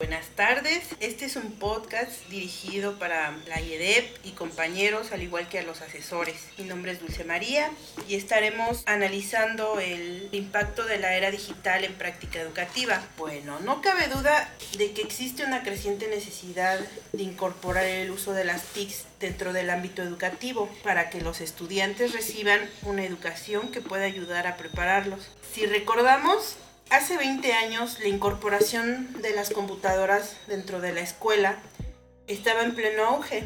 Buenas tardes, este es un podcast dirigido para la IEDEP y compañeros, al igual que a los asesores. Mi nombre es Dulce María y estaremos analizando el impacto de la era digital en práctica educativa. Bueno, no cabe duda de que existe una creciente necesidad de incorporar el uso de las TICs dentro del ámbito educativo para que los estudiantes reciban una educación que pueda ayudar a prepararlos. Si recordamos, Hace 20 años la incorporación de las computadoras dentro de la escuela estaba en pleno auge.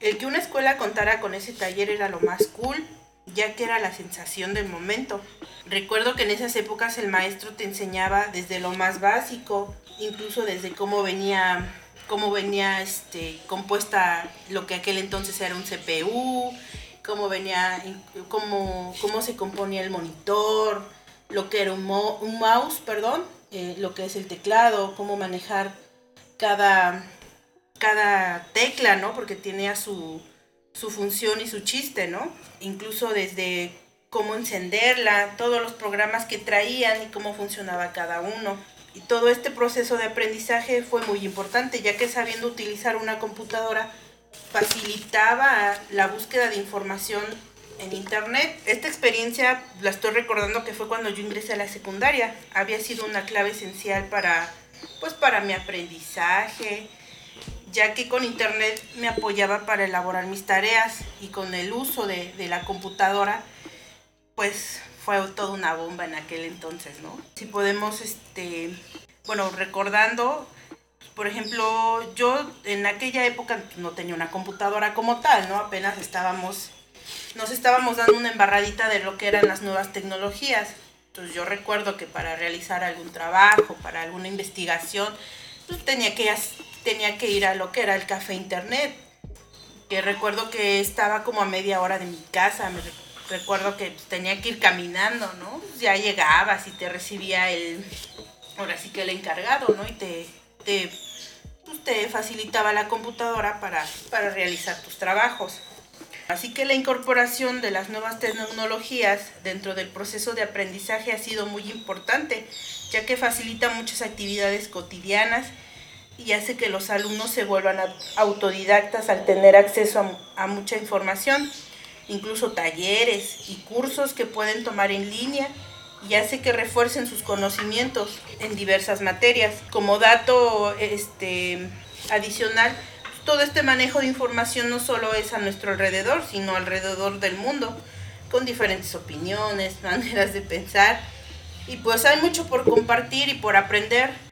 El que una escuela contara con ese taller era lo más cool, ya que era la sensación del momento. Recuerdo que en esas épocas el maestro te enseñaba desde lo más básico, incluso desde cómo venía cómo venía este compuesta lo que aquel entonces era un CPU, cómo venía cómo, cómo se componía el monitor, lo que era un, mouse, perdón, eh, lo que es el teclado, cómo manejar cada, cada tecla, ¿no? Porque tenía su, su función y su chiste, ¿no? Incluso desde cómo encenderla, todos los programas que traían y cómo funcionaba cada uno. Y todo este proceso de aprendizaje fue muy importante, ya que sabiendo utilizar una computadora facilitaba la búsqueda de información en internet. Esta experiencia la estoy recordando que fue cuando yo ingresé a la secundaria. Había sido una clave esencial para, pues, para mi aprendizaje, ya que con internet me apoyaba para elaborar mis tareas y con el uso de, de la computadora, pues fue toda una bomba en aquel entonces, ¿no? Si podemos, este, bueno, recordando, por ejemplo, yo en aquella época no tenía una computadora como tal, ¿no? Apenas estábamos nos estábamos dando una embarradita de lo que eran las nuevas tecnologías. Entonces yo recuerdo que para realizar algún trabajo, para alguna investigación, pues tenía que, ir a lo que era el café internet. Que recuerdo que estaba como a media hora de mi casa. Recuerdo que pues, tenía que ir caminando, ¿no? Pues, ya llegabas y te recibía el, ahora sí que el encargado, ¿no? Y te, te, te facilitaba la computadora para, para realizar tus trabajos. Así que la incorporación de las nuevas tecnologías dentro del proceso de aprendizaje ha sido muy importante, ya que facilita muchas actividades cotidianas y hace que los alumnos se vuelvan autodidactas al tener acceso a, mucha información, incluso talleres y cursos que pueden tomar en línea y hace que refuercen sus conocimientos en diversas materias. Como dato este, adicional, todo este manejo de información no solo es a nuestro alrededor, sino alrededor del mundo, con diferentes opiniones, maneras de pensar. Y pues hay mucho por compartir y por aprender